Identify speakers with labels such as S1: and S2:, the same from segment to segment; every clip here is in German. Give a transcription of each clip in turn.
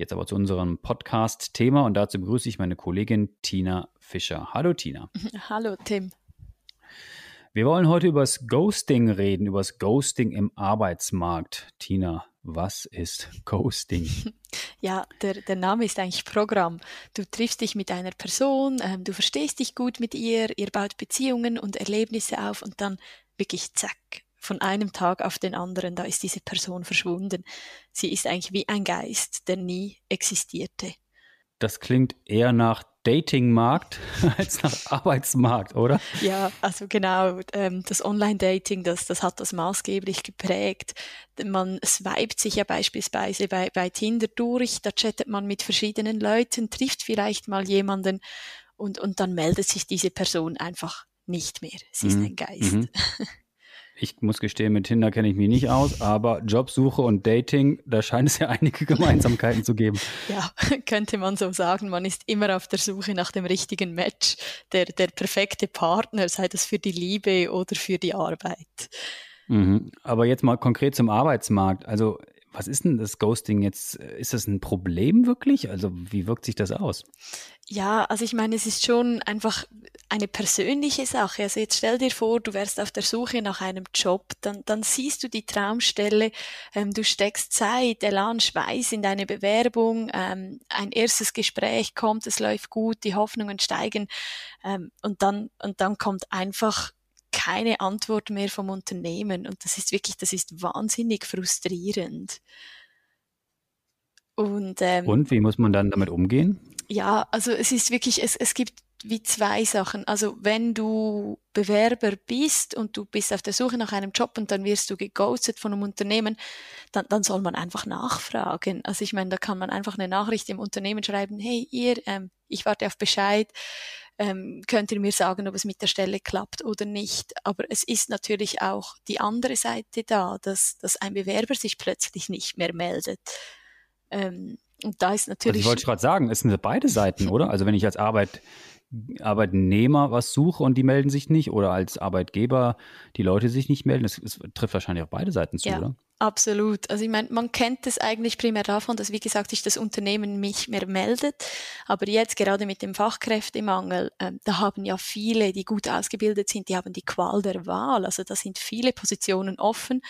S1: Jetzt aber zu unserem Podcast-Thema und dazu begrüße ich meine Kollegin Tina Fischer. Hallo Tina.
S2: Hallo Tim.
S1: Wir wollen heute über das Ghosting reden, über das Ghosting im Arbeitsmarkt. Tina, was ist Ghosting?
S2: Ja, der, der Name ist eigentlich Programm. Du triffst dich mit einer Person, ähm, du verstehst dich gut mit ihr, ihr baut Beziehungen und Erlebnisse auf und dann wirklich zack, von einem Tag auf den anderen, da ist diese Person verschwunden. Sie ist eigentlich wie ein Geist, der nie existierte.
S1: Das klingt eher nach Datingmarkt als nach Arbeitsmarkt, oder?
S2: Ja, also genau. Ähm, das Online-Dating, das, das hat das maßgeblich geprägt. Man swipet sich ja beispielsweise bei, bei Tinder durch, da chattet man mit verschiedenen Leuten, trifft vielleicht mal jemanden und, und dann meldet sich diese Person einfach nicht mehr. Sie ist mhm. ein Geist. Mhm.
S1: ich muss gestehen, mit Tinder kenne ich mich nicht aus, aber Jobsuche und Dating, da scheint es ja einige Gemeinsamkeiten zu geben.
S2: Ja, könnte man so sagen. Man ist immer auf der Suche nach dem richtigen Match, der, der perfekte Partner, sei das für die Liebe oder für die Arbeit.
S1: Mhm. Aber jetzt mal konkret zum Arbeitsmarkt. Also was ist denn das Ghosting jetzt? Ist das ein Problem wirklich? Also wie wirkt sich das aus?
S2: Ja, also ich meine, es ist schon einfach eine persönliche Sache. Also jetzt stell dir vor, du wärst auf der Suche nach einem Job, dann, dann siehst du die Traumstelle, ähm, du steckst Zeit, Elan, Schweiß in deine Bewerbung, ähm, ein erstes Gespräch kommt, es läuft gut, die Hoffnungen steigen ähm, und dann und dann kommt einfach keine Antwort mehr vom Unternehmen. Und das ist wirklich, das ist wahnsinnig frustrierend.
S1: Und, ähm, und wie muss man dann damit umgehen?
S2: Ja, also es ist wirklich, es, es gibt wie zwei Sachen. Also wenn du Bewerber bist und du bist auf der Suche nach einem Job und dann wirst du geghostet von einem Unternehmen, dann, dann soll man einfach nachfragen. Also ich meine, da kann man einfach eine Nachricht im Unternehmen schreiben, hey ihr, ähm, ich warte auf Bescheid, ähm, könnt ihr mir sagen, ob es mit der Stelle klappt oder nicht. Aber es ist natürlich auch die andere Seite da, dass, dass ein Bewerber sich plötzlich nicht mehr meldet. Ähm, und da ist natürlich.
S1: Also ich wollte gerade sagen, es sind beide Seiten, oder? Also wenn ich als Arbeit Arbeitnehmer was suche und die melden sich nicht oder als Arbeitgeber die Leute sich nicht melden. Das, das trifft wahrscheinlich auch beide Seiten zu,
S2: ja,
S1: oder?
S2: Absolut. Also ich meine, man kennt es eigentlich primär davon, dass, wie gesagt, sich das Unternehmen nicht mehr meldet. Aber jetzt gerade mit dem Fachkräftemangel, äh, da haben ja viele, die gut ausgebildet sind, die haben die Qual der Wahl. Also da sind viele Positionen offen.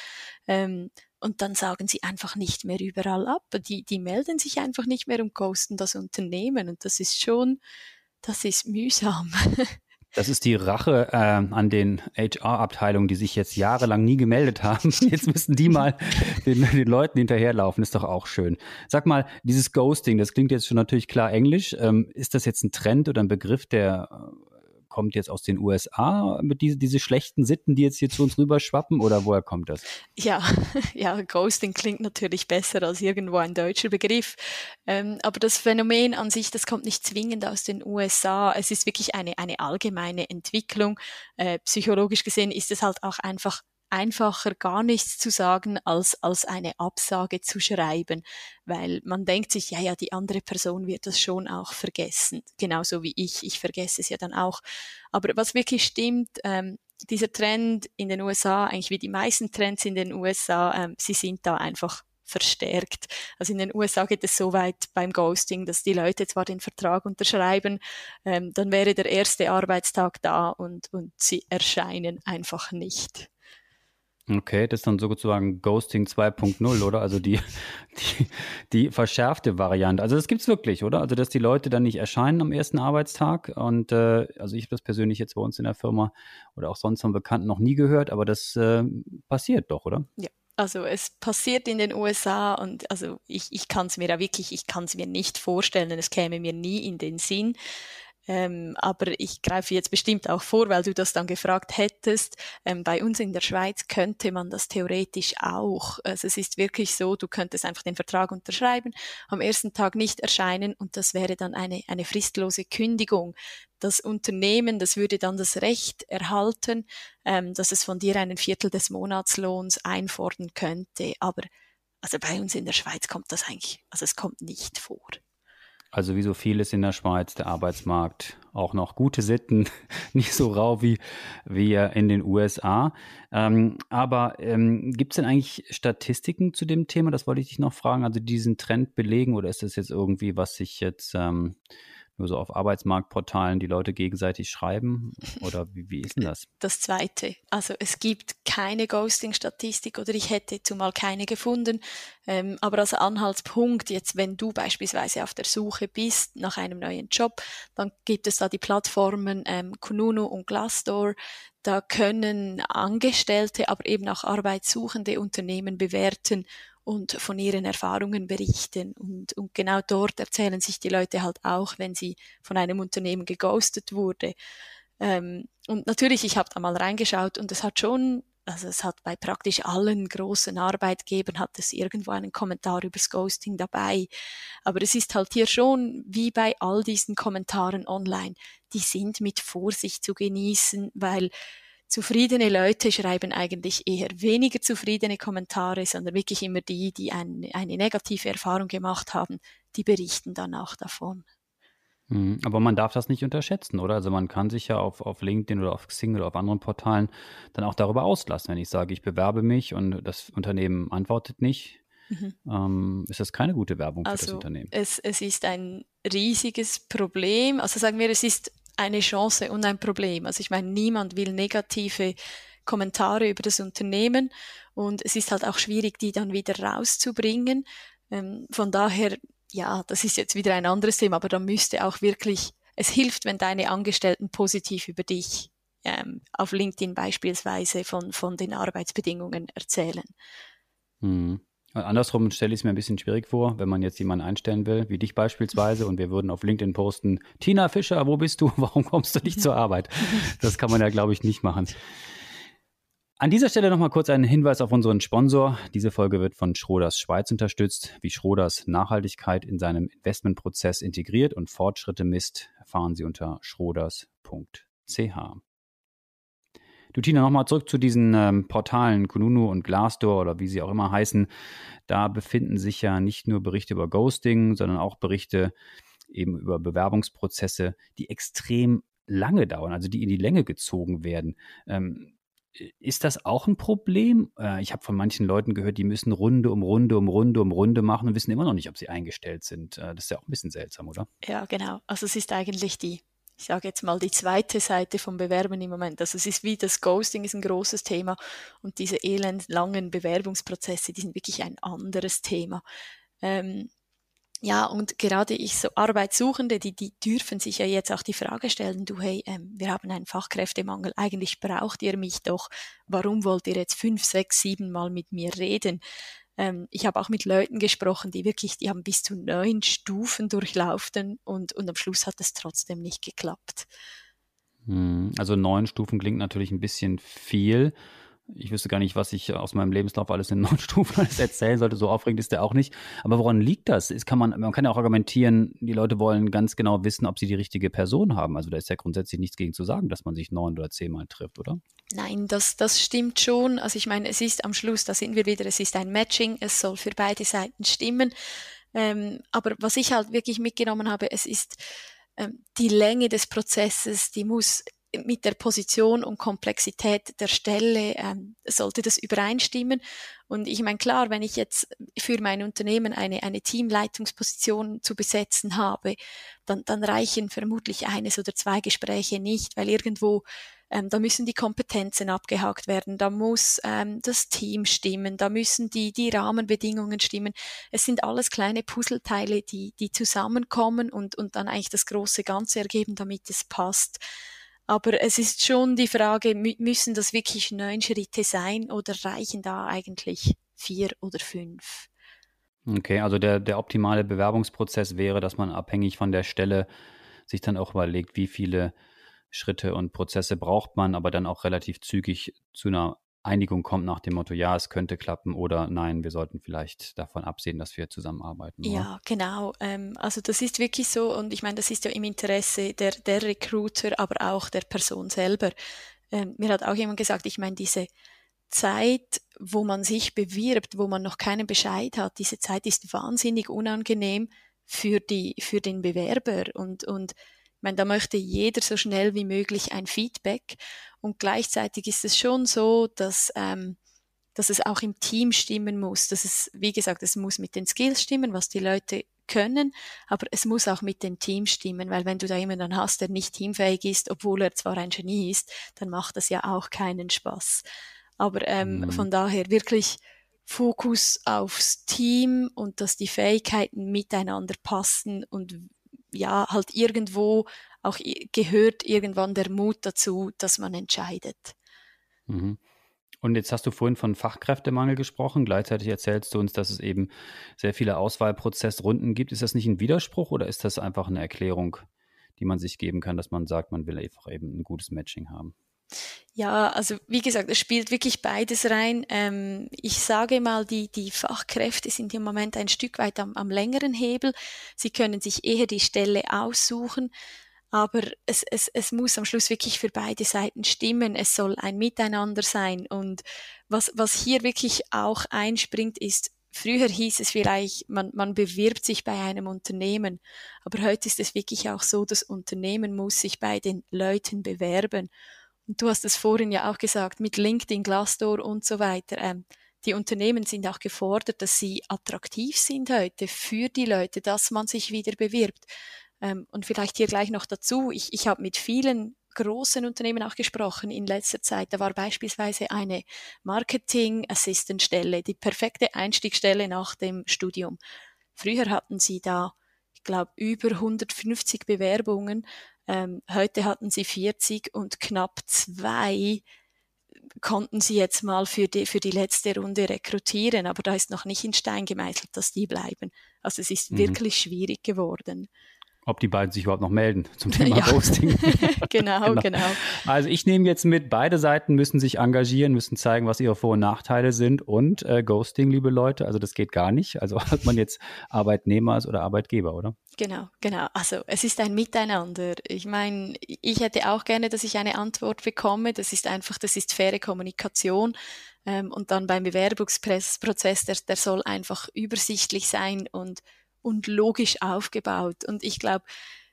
S2: Ähm, und dann sagen sie einfach nicht mehr überall ab. Die, die melden sich einfach nicht mehr und ghosten das Unternehmen. Und das ist schon, das ist mühsam.
S1: Das ist die Rache äh, an den HR-Abteilungen, die sich jetzt jahrelang nie gemeldet haben. Jetzt müssen die mal den, den, Leuten hinterherlaufen. Ist doch auch schön. Sag mal, dieses Ghosting, das klingt jetzt schon natürlich klar Englisch. Ähm, ist das jetzt ein Trend oder ein Begriff, der kommt jetzt aus den USA mit diese, diese schlechten Sitten, die jetzt hier zu uns rüberschwappen oder woher kommt das?
S2: Ja, ja, Ghosting klingt natürlich besser als irgendwo ein deutscher Begriff. Ähm, aber das Phänomen an sich, das kommt nicht zwingend aus den USA. Es ist wirklich eine, eine allgemeine Entwicklung. Äh, psychologisch gesehen ist es halt auch einfach einfacher gar nichts zu sagen, als, als eine Absage zu schreiben, weil man denkt sich, ja, ja, die andere Person wird das schon auch vergessen, genauso wie ich, ich vergesse es ja dann auch. Aber was wirklich stimmt, ähm, dieser Trend in den USA, eigentlich wie die meisten Trends in den USA, ähm, sie sind da einfach verstärkt. Also in den USA geht es so weit beim Ghosting, dass die Leute zwar den Vertrag unterschreiben, ähm, dann wäre der erste Arbeitstag da und, und sie erscheinen einfach nicht.
S1: Okay, das ist dann sozusagen Ghosting 2.0, oder? Also die, die, die verschärfte Variante. Also das gibt's wirklich, oder? Also dass die Leute dann nicht erscheinen am ersten Arbeitstag. Und äh, also ich habe das persönlich jetzt bei uns in der Firma oder auch sonst von Bekannten noch nie gehört, aber das äh, passiert doch, oder?
S2: Ja. Also es passiert in den USA und also ich, ich kann es mir ja wirklich, ich kann es mir nicht vorstellen, es käme mir nie in den Sinn. Ähm, aber ich greife jetzt bestimmt auch vor, weil du das dann gefragt hättest. Ähm, bei uns in der Schweiz könnte man das theoretisch auch. Also es ist wirklich so, du könntest einfach den Vertrag unterschreiben, am ersten Tag nicht erscheinen und das wäre dann eine, eine fristlose Kündigung. Das Unternehmen, das würde dann das Recht erhalten, ähm, dass es von dir einen Viertel des Monatslohns einfordern könnte. Aber also bei uns in der Schweiz kommt das eigentlich, also es kommt nicht vor.
S1: Also wie so vieles in der Schweiz, der Arbeitsmarkt, auch noch gute Sitten, nicht so rau wie, wie in den USA. Ähm, aber ähm, gibt es denn eigentlich Statistiken zu dem Thema? Das wollte ich dich noch fragen. Also diesen Trend belegen oder ist das jetzt irgendwie, was sich jetzt ähm, nur so auf Arbeitsmarktportalen die Leute gegenseitig schreiben? Oder wie, wie ist denn das?
S2: Das Zweite. Also es gibt keine Ghosting-Statistik oder ich hätte zumal keine gefunden. Ähm, aber als Anhaltspunkt, jetzt wenn du beispielsweise auf der Suche bist nach einem neuen Job, dann gibt es da die Plattformen ähm, Kununu und Glassdoor. Da können Angestellte, aber eben auch arbeitssuchende Unternehmen bewerten, und von ihren Erfahrungen berichten. Und, und genau dort erzählen sich die Leute halt auch, wenn sie von einem Unternehmen geghostet wurde. Ähm, und natürlich, ich habe da mal reingeschaut und es hat schon, also es hat bei praktisch allen großen Arbeitgebern hat es irgendwo einen Kommentar übers Ghosting dabei. Aber es ist halt hier schon wie bei all diesen Kommentaren online, die sind mit Vorsicht zu genießen, weil zufriedene Leute schreiben eigentlich eher weniger zufriedene Kommentare, sondern wirklich immer die, die ein, eine negative Erfahrung gemacht haben, die berichten dann auch davon.
S1: Mhm. Aber man darf das nicht unterschätzen, oder? Also man kann sich ja auf, auf LinkedIn oder auf Xing oder auf anderen Portalen dann auch darüber auslassen. Wenn ich sage, ich bewerbe mich und das Unternehmen antwortet nicht, mhm. ähm, ist das keine gute Werbung für
S2: also
S1: das Unternehmen.
S2: Es, es ist ein riesiges Problem. Also sagen wir, es ist eine Chance und ein Problem. Also ich meine, niemand will negative Kommentare über das Unternehmen und es ist halt auch schwierig, die dann wieder rauszubringen. Ähm, von daher, ja, das ist jetzt wieder ein anderes Thema, aber da müsste auch wirklich, es hilft, wenn deine Angestellten positiv über dich ähm, auf LinkedIn beispielsweise von, von den Arbeitsbedingungen erzählen.
S1: Mhm. Andersrum stelle ich es mir ein bisschen schwierig vor, wenn man jetzt jemanden einstellen will, wie dich beispielsweise, und wir würden auf LinkedIn posten, Tina Fischer, wo bist du? Warum kommst du nicht zur Arbeit? Das kann man ja, glaube ich, nicht machen. An dieser Stelle nochmal kurz einen Hinweis auf unseren Sponsor. Diese Folge wird von Schroders Schweiz unterstützt. Wie Schroders Nachhaltigkeit in seinem Investmentprozess integriert und Fortschritte misst, erfahren Sie unter schroders.ch. Du Tina, nochmal zurück zu diesen ähm, Portalen Kununu und Glassdoor oder wie sie auch immer heißen. Da befinden sich ja nicht nur Berichte über Ghosting, sondern auch Berichte eben über Bewerbungsprozesse, die extrem lange dauern, also die in die Länge gezogen werden. Ähm, ist das auch ein Problem? Äh, ich habe von manchen Leuten gehört, die müssen Runde um Runde um Runde um Runde machen und wissen immer noch nicht, ob sie eingestellt sind. Äh, das ist ja auch ein bisschen seltsam, oder?
S2: Ja, genau. Also es ist eigentlich die ich sage jetzt mal, die zweite Seite vom Bewerben im Moment. Also es ist wie das Ghosting ist ein großes Thema und diese elendlangen Bewerbungsprozesse, die sind wirklich ein anderes Thema. Ähm, ja, und gerade ich so Arbeitssuchende, die, die dürfen sich ja jetzt auch die Frage stellen, du, hey, ähm, wir haben einen Fachkräftemangel, eigentlich braucht ihr mich doch, warum wollt ihr jetzt fünf, sechs, sieben Mal mit mir reden? Ähm, ich habe auch mit Leuten gesprochen, die wirklich, die haben bis zu neun Stufen durchlaufen und, und am Schluss hat es trotzdem nicht geklappt.
S1: Hm, also neun Stufen klingt natürlich ein bisschen viel. Ich wüsste gar nicht, was ich aus meinem Lebenslauf alles in neun Stufen alles erzählen sollte. So aufregend ist der auch nicht. Aber woran liegt das? Ist, kann man, man kann ja auch argumentieren, die Leute wollen ganz genau wissen, ob sie die richtige Person haben. Also da ist ja grundsätzlich nichts gegen zu sagen, dass man sich neun oder zehnmal trifft, oder?
S2: Nein, das, das stimmt schon. Also ich meine, es ist am Schluss, da sind wir wieder, es ist ein Matching, es soll für beide Seiten stimmen. Ähm, aber was ich halt wirklich mitgenommen habe, es ist ähm, die Länge des Prozesses, die muss mit der Position und Komplexität der Stelle ähm, sollte das übereinstimmen. Und ich meine, klar, wenn ich jetzt für mein Unternehmen eine, eine Teamleitungsposition zu besetzen habe, dann, dann reichen vermutlich eines oder zwei Gespräche nicht, weil irgendwo ähm, da müssen die Kompetenzen abgehakt werden, da muss ähm, das Team stimmen, da müssen die, die Rahmenbedingungen stimmen. Es sind alles kleine Puzzleteile, die, die zusammenkommen und, und dann eigentlich das große Ganze ergeben, damit es passt. Aber es ist schon die Frage, müssen das wirklich neun Schritte sein oder reichen da eigentlich vier oder fünf?
S1: Okay, also der, der optimale Bewerbungsprozess wäre, dass man abhängig von der Stelle sich dann auch überlegt, wie viele Schritte und Prozesse braucht man, aber dann auch relativ zügig zu einer Einigung kommt nach dem Motto, ja, es könnte klappen oder nein, wir sollten vielleicht davon absehen, dass wir zusammenarbeiten.
S2: Oder? Ja, genau. Ähm, also das ist wirklich so und ich meine, das ist ja im Interesse der, der Recruiter, aber auch der Person selber. Ähm, mir hat auch jemand gesagt, ich meine, diese Zeit, wo man sich bewirbt, wo man noch keinen Bescheid hat, diese Zeit ist wahnsinnig unangenehm für die, für den Bewerber und, und meine, da möchte jeder so schnell wie möglich ein Feedback. Und gleichzeitig ist es schon so, dass, ähm, dass es auch im Team stimmen muss. Dass es, wie gesagt, es muss mit den Skills stimmen, was die Leute können, aber es muss auch mit dem Team stimmen, weil wenn du da jemanden hast, der nicht teamfähig ist, obwohl er zwar ein Genie ist, dann macht das ja auch keinen Spaß. Aber ähm, mhm. von daher wirklich Fokus aufs Team und dass die Fähigkeiten miteinander passen und ja, halt irgendwo auch gehört irgendwann der Mut dazu, dass man entscheidet.
S1: Mhm. Und jetzt hast du vorhin von Fachkräftemangel gesprochen. Gleichzeitig erzählst du uns, dass es eben sehr viele Auswahlprozessrunden gibt. Ist das nicht ein Widerspruch oder ist das einfach eine Erklärung, die man sich geben kann, dass man sagt, man will einfach eben ein gutes Matching haben?
S2: Ja, also wie gesagt, es spielt wirklich beides rein. Ähm, ich sage mal, die, die Fachkräfte sind im Moment ein Stück weit am, am längeren Hebel. Sie können sich eher die Stelle aussuchen, aber es, es, es muss am Schluss wirklich für beide Seiten stimmen. Es soll ein Miteinander sein. Und was, was hier wirklich auch einspringt, ist, Früher hieß es vielleicht, man, man bewirbt sich bei einem Unternehmen, aber heute ist es wirklich auch so, das Unternehmen muss sich bei den Leuten bewerben. Du hast es vorhin ja auch gesagt, mit LinkedIn, Glassdoor und so weiter. Ähm, die Unternehmen sind auch gefordert, dass sie attraktiv sind heute für die Leute, dass man sich wieder bewirbt. Ähm, und vielleicht hier gleich noch dazu, ich, ich habe mit vielen großen Unternehmen auch gesprochen in letzter Zeit. Da war beispielsweise eine Marketing Assistant Stelle, die perfekte Einstiegsstelle nach dem Studium. Früher hatten sie da, ich glaube, über 150 Bewerbungen ähm, heute hatten sie 40 und knapp zwei konnten sie jetzt mal für die, für die letzte Runde rekrutieren, aber da ist noch nicht in Stein gemeißelt, dass die bleiben. Also es ist mhm. wirklich schwierig geworden
S1: ob die beiden sich überhaupt noch melden zum Thema ja. Ghosting.
S2: genau, genau, genau,
S1: Also ich nehme jetzt mit, beide Seiten müssen sich engagieren, müssen zeigen, was ihre Vor- und Nachteile sind und äh, Ghosting, liebe Leute, also das geht gar nicht. Also hat man jetzt Arbeitnehmer oder Arbeitgeber, oder?
S2: Genau, genau. Also es ist ein Miteinander. Ich meine, ich hätte auch gerne, dass ich eine Antwort bekomme. Das ist einfach, das ist faire Kommunikation. Ähm, und dann beim Bewerbungsprozess, der, der soll einfach übersichtlich sein und und logisch aufgebaut. Und ich glaube,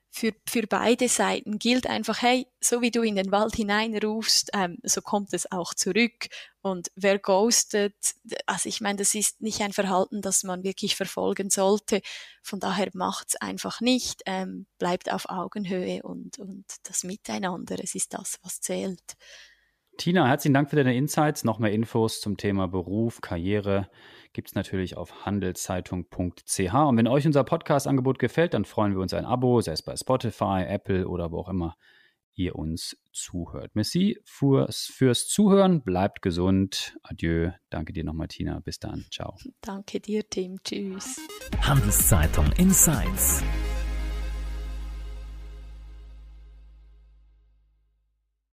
S2: für, für beide Seiten gilt einfach, hey, so wie du in den Wald hineinrufst, ähm, so kommt es auch zurück. Und wer ghostet, also ich meine, das ist nicht ein Verhalten, das man wirklich verfolgen sollte. Von daher macht's einfach nicht, ähm, bleibt auf Augenhöhe und, und das Miteinander, es ist das, was zählt.
S1: Tina, herzlichen Dank für deine Insights. Noch mehr Infos zum Thema Beruf, Karriere gibt es natürlich auf handelszeitung.ch. Und wenn euch unser Podcast-Angebot gefällt, dann freuen wir uns ein Abo, sei es bei Spotify, Apple oder wo auch immer ihr uns zuhört. Merci fürs, fürs Zuhören. Bleibt gesund. Adieu. Danke dir nochmal, Tina. Bis dann. Ciao.
S2: Danke dir, Tim. Tschüss.
S3: Handelszeitung Insights.